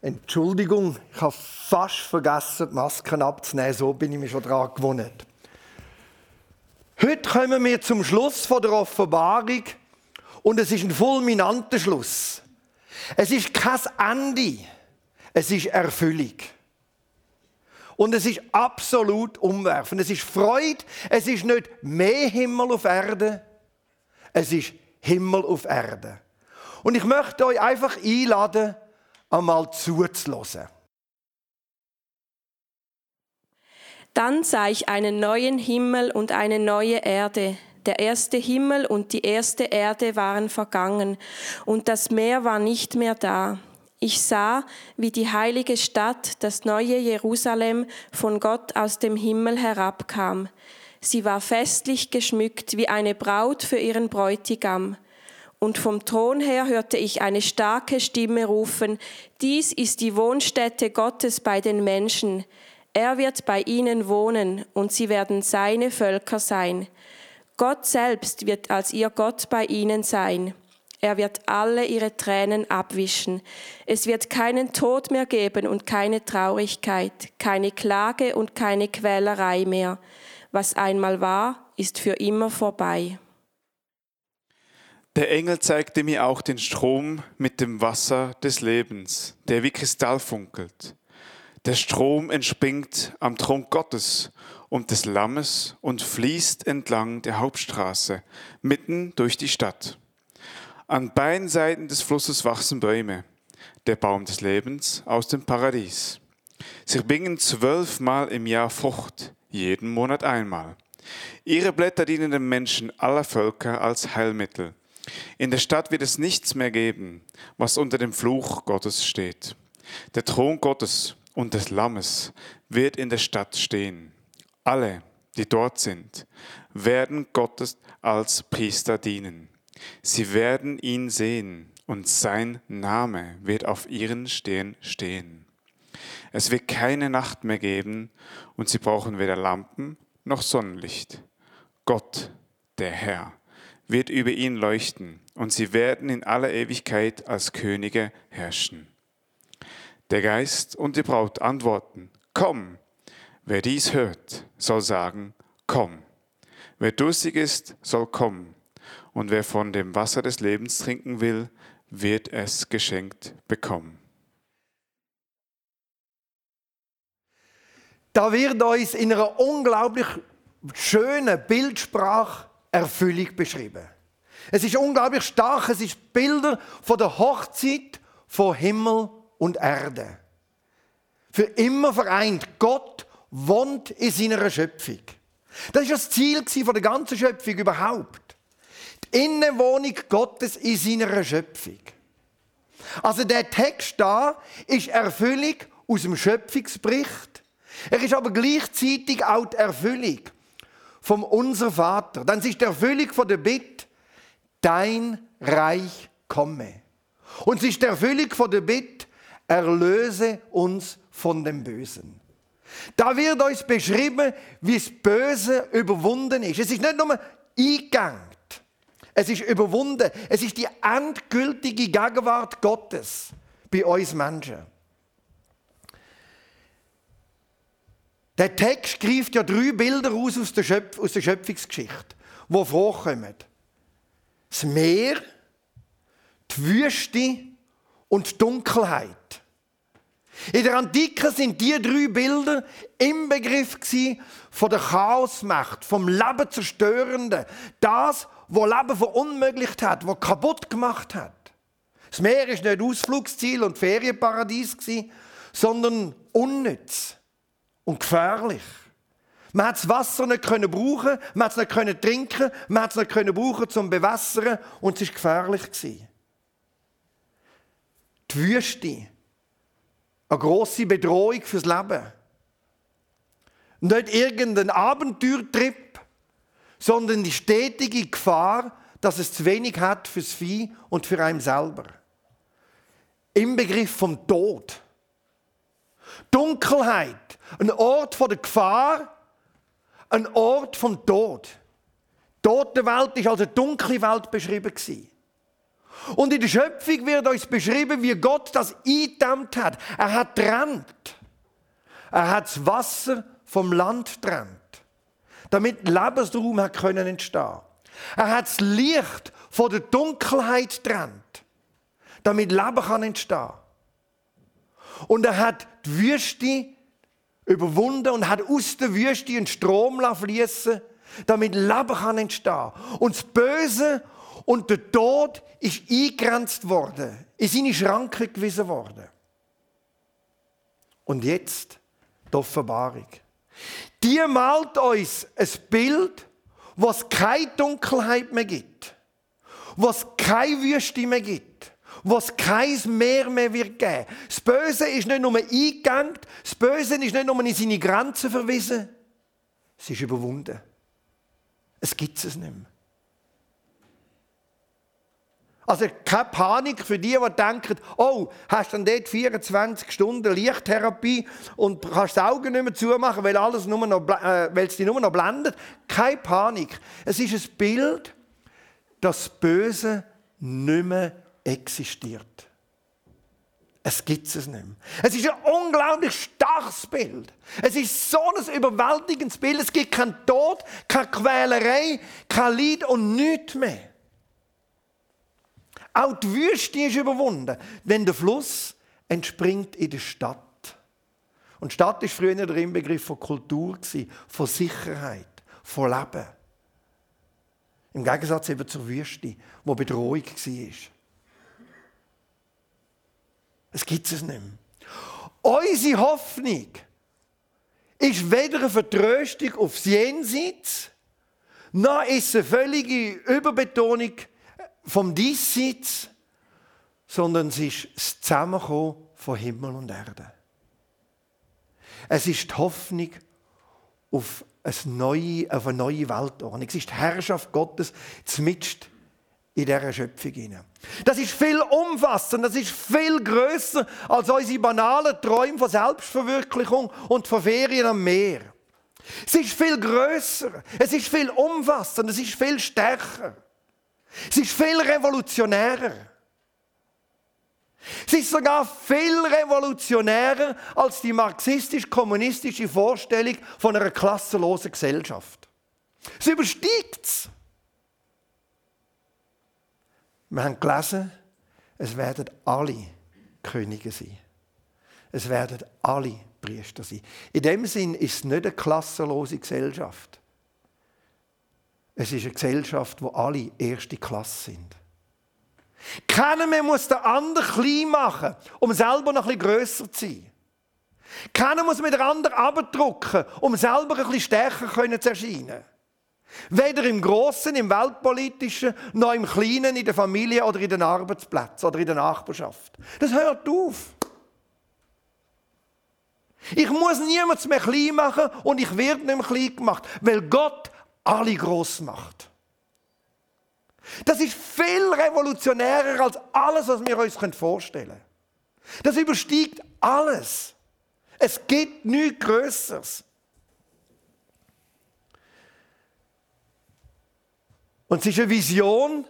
Entschuldigung, ich habe fast vergessen, die Masken abzunehmen. So bin ich mir schon daran gewohnt. Heute kommen wir zum Schluss der Offenbarung und es ist ein fulminanter Schluss. Es ist kein Ende, es ist Erfüllung. Und es ist absolut umwerfend. Es ist Freude, es ist nicht mehr Himmel auf Erde, es ist Himmel auf Erde. Und ich möchte euch einfach einladen, einmal zuzulassen. Dann sah ich einen neuen Himmel und eine neue Erde. Der erste Himmel und die erste Erde waren vergangen, und das Meer war nicht mehr da. Ich sah, wie die heilige Stadt, das neue Jerusalem, von Gott aus dem Himmel herabkam. Sie war festlich geschmückt wie eine Braut für ihren Bräutigam. Und vom Thron her hörte ich eine starke Stimme rufen, dies ist die Wohnstätte Gottes bei den Menschen. Er wird bei ihnen wohnen und sie werden seine Völker sein. Gott selbst wird als ihr Gott bei ihnen sein. Er wird alle ihre Tränen abwischen. Es wird keinen Tod mehr geben und keine Traurigkeit, keine Klage und keine Quälerei mehr. Was einmal war, ist für immer vorbei. Der Engel zeigte mir auch den Strom mit dem Wasser des Lebens, der wie Kristall funkelt. Der Strom entspringt am Thron Gottes und des Lammes und fließt entlang der Hauptstraße, mitten durch die Stadt. An beiden Seiten des Flusses wachsen Bäume, der Baum des Lebens aus dem Paradies. Sie bringen zwölfmal im Jahr Frucht, jeden Monat einmal. Ihre Blätter dienen den Menschen aller Völker als Heilmittel. In der Stadt wird es nichts mehr geben, was unter dem Fluch Gottes steht. Der Thron Gottes und des Lammes wird in der Stadt stehen. Alle, die dort sind, werden Gottes als Priester dienen. Sie werden ihn sehen und sein Name wird auf ihren Stirn stehen. Es wird keine Nacht mehr geben und sie brauchen weder Lampen noch Sonnenlicht. Gott, der Herr, wird über ihn leuchten und sie werden in aller Ewigkeit als Könige herrschen. Der Geist und die Braut antworten, komm. Wer dies hört, soll sagen, komm. Wer durstig ist, soll kommen und wer von dem Wasser des Lebens trinken will, wird es geschenkt bekommen. Da wird uns in einer unglaublich schönen Bildsprache Erfüllung beschrieben. Es ist unglaublich stark, es ist Bilder von der Hochzeit von Himmel und Erde. Für immer vereint. Gott wohnt in seiner Schöpfung. Das ist das Ziel der ganzen Schöpfung überhaupt. Die Innenwohnung Gottes in seiner Schöpfung. Also der Text da ist Erfüllung aus dem Schöpfungsbericht. Er ist aber gleichzeitig auch die Erfüllung vom Unser Vater. Dann ist die Erfüllung von der Bitte, dein Reich komme. Und es ist die Erfüllung von der Bitte, erlöse uns von dem Bösen. Da wird uns beschrieben, wie das Böse überwunden ist. Es ist nicht nur eingegangen. Es ist überwunden. Es ist die endgültige Gegenwart Gottes bei uns Menschen. Der Text greift ja drei Bilder aus aus der, Schöpf aus der Schöpfungsgeschichte, die vorkommen. Das Meer, die Wüste und die Dunkelheit. In der Antike sind die drei Bilder im Begriff von der Chaosmacht, vom Leben zerstörenden, das, wo Leben verunmöglicht hat, wo kaputt gemacht hat. Das Meer ist nicht Ausflugsziel und Ferienparadies sondern unnütz und gefährlich. Man hat das Wasser nicht können brauchen, man hat es nicht trinken, man hat es nicht können brauchen zum Bewässern und es ist gefährlich. Die Wüste, eine große Bedrohung fürs Leben. Nicht irgendein Abenteuertrip, sondern die stetige Gefahr, dass es zu wenig hat fürs Vieh und für einen selber. Im Begriff vom Tod. Dunkelheit, ein Ort von der Gefahr, ein Ort vom Tod. Die tote Welt ist als eine dunkle Welt beschrieben. Und in der Schöpfung wird uns beschrieben, wie Gott das eingedämmt hat. Er hat trennt. Er hat das Wasser vom Land trennt, damit Lebensraum hat können entstehen. Er hat das Licht von der Dunkelheit trennt, damit Leben kann entstehen. Und er hat die Wüste überwunden und hat aus der Wüste einen Strom fließen, damit Leben kann entstehen. Und das Böse und der Tod ist eingegrenzt worden, in seine Schranken gewiesen worden. Und jetzt die Offenbarung. Die malt uns ein Bild, was keine Dunkelheit mehr gibt, was keine Wüste mehr gibt, was kein Meer mehr wird geben. Das Böse ist nicht nur eingegangen, das Böse ist nicht nur in seine Grenzen verwiesen, es ist überwunden. Es gibt es nicht mehr. Also keine Panik für die, die denken, oh, hast du dann dort 24 Stunden Lichttherapie und kannst die Augen nicht mehr zumachen, weil, alles nur noch, äh, weil es dich nur noch blendet. Keine Panik. Es ist ein Bild, dass das Böse nicht mehr existiert. Es gibt es nicht mehr. Es ist ein unglaublich starkes Bild. Es ist so ein überwältigendes Bild. Es gibt keinen Tod, keine Quälerei, kein Leid und nichts mehr. Auch die Wüste ist überwunden, wenn der Fluss entspringt in der Stadt. Und Stadt ist früher der Inbegriff von Kultur, von Sicherheit, von Leben. Im Gegensatz eben zur Wüste, wo Bedrohung war. Es gibt es nicht mehr. Unsere Hoffnung ist weder eine Vertröstung aufs Jenseits, noch ist eine völlige Überbetonung vom Diesseits, sondern es ist das Zusammenkommen von Himmel und Erde. Es ist die Hoffnung auf eine neue, auf eine neue Weltordnung. Es ist die Herrschaft Gottes zumindest in dieser Schöpfung hinein. Das ist viel umfassender, das ist viel größer als unsere banalen Träume von Selbstverwirklichung und von Ferien am Meer. Es ist viel größer, es ist viel umfassender, es ist viel stärker. Es ist viel revolutionärer. Es ist sogar viel revolutionärer als die marxistisch-kommunistische Vorstellung von einer klassenlosen Gesellschaft. Es übersteigt es. Wir haben gelesen, es werden alle Könige sein. Es werden alle Priester sein. In dem Sinn ist es nicht eine klassenlose Gesellschaft. Es ist eine Gesellschaft, wo alle erste Klasse sind. Keiner mehr muss den anderen klein machen, um selber noch bisschen grösser zu sein. Keiner muss mit der anderen abdrucken, um selber bisschen stärker zu erscheinen. Weder im Großen, im Weltpolitischen, noch im Kleinen, in der Familie oder in den Arbeitsplätzen oder in der Nachbarschaft. Das hört auf. Ich muss niemals mehr klein machen und ich werde nicht mehr klein gemacht, weil Gott alle groß macht. Das ist viel revolutionärer als alles, was wir uns vorstellen können. Das übersteigt alles. Es gibt nichts Größeres. Und es ist eine Vision,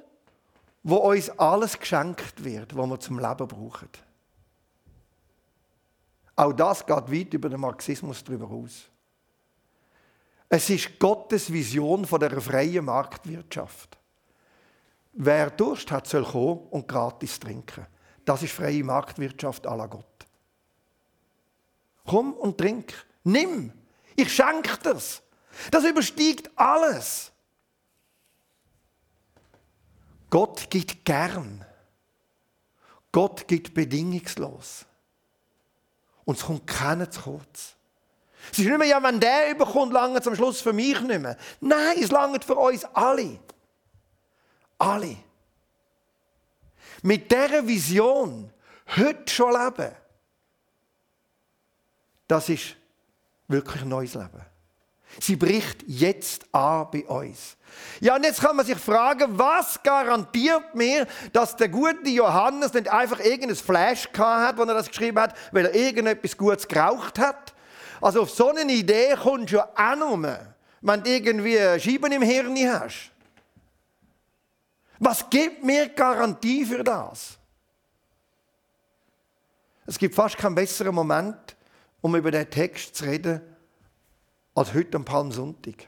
wo uns alles geschenkt wird, was wir zum Leben brauchen. Auch das geht weit über den Marxismus darüber aus. Es ist Gottes Vision von der freien Marktwirtschaft. Wer Durst hat, soll kommen und gratis trinken. Das ist freie Marktwirtschaft à la Gott. Komm und trink. Nimm. Ich schenke das. Das übersteigt alles. Gott gibt gern. Gott gibt bedingungslos. Und es kommt keiner zu kurz. Es ist nicht mehr, ja, wenn der überkommt, lange zum Schluss für mich nicht mehr. Nein, es langt für uns alle. Alle. Mit dieser Vision heute schon leben, das ist wirklich ein neues Leben. Sie bricht jetzt an bei uns. Ja, und jetzt kann man sich fragen, was garantiert mir, dass der gute Johannes nicht einfach irgendein Flash gehabt hat, wo er das geschrieben hat, weil er irgendetwas Gutes geraucht hat? Also auf so eine Idee kommst du auch nur, wenn du irgendwie Scheiben im Hirn hast. Was gibt mir Garantie für das? Es gibt fast keinen besseren Moment, um über den Text zu reden, als heute am Palmsonntag.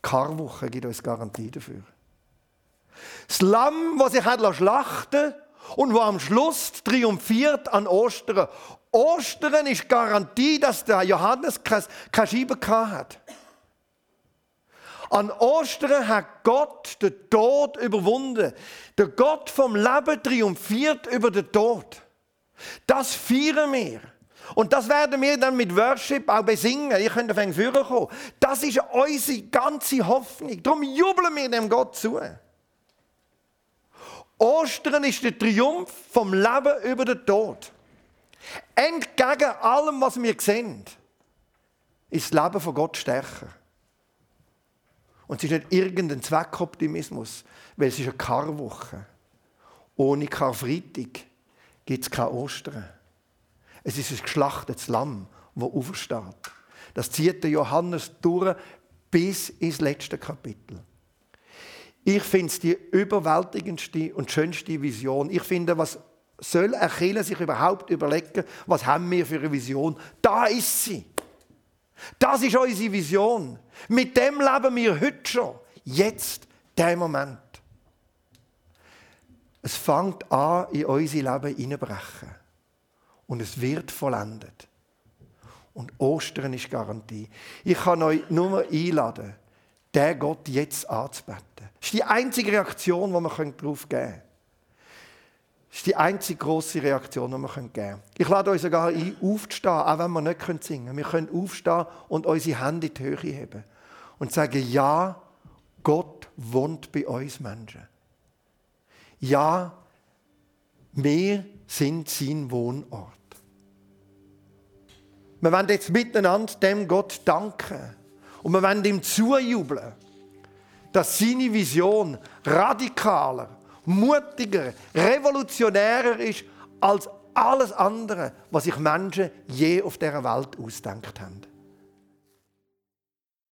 Karwoche gibt uns Garantie dafür. Das Lamm, das sich hat schlachten und wo am Schluss triumphiert an Ostern. Ostern ist Garantie, dass der Johannes keine Scheibe hat. An Ostern hat Gott den Tod überwunden. Der Gott vom Leben triumphiert über den Tod. Das feiern wir. Und das werden wir dann mit Worship auch besingen. Ihr könnt auf einen Führer kommen. Das ist unsere ganze Hoffnung. Darum jubeln wir dem Gott zu. Ostern ist der Triumph vom Leben über den Tod. Entgegen allem, was wir sehen, ist das Leben von Gott stärker. Und es ist nicht irgendein Zweckoptimismus, weil es ist eine Karwoche. Ohne Karfreitag gibt es kein Ostern. Es ist ein geschlachtetes Lamm, das aufersteht. Das zieht der Johannes durch bis ins letzte Kapitel. Ich finde es die überwältigendste und schönste Vision. Ich finde, was soll Kirche sich überhaupt überlegen, was haben wir für eine Vision? Da ist sie. Das ist unsere Vision. Mit dem leben wir heute schon. Jetzt, der Moment. Es fängt an, in unser Leben hineinbrechen. Und es wird vollendet. Und Ostern ist Garantie. Ich kann euch nur einladen, der Gott jetzt anzubeten. Das ist die einzige Reaktion, die wir darauf geben können. Das ist die einzige grosse Reaktion, die wir geben können. Ich lade euch sogar ein, aufzustehen, auch wenn wir nicht singen können. Wir können aufstehen und unsere Hände in die Höhe heben. Und sagen, ja, Gott wohnt bei uns Menschen. Ja, wir sind sein Wohnort. Wir wollen jetzt miteinander dem Gott danken. Und wir wollen ihm zujubeln, dass seine Vision radikaler, mutiger, revolutionärer ist als alles andere, was sich Menschen je auf dieser Welt ausdenkt haben.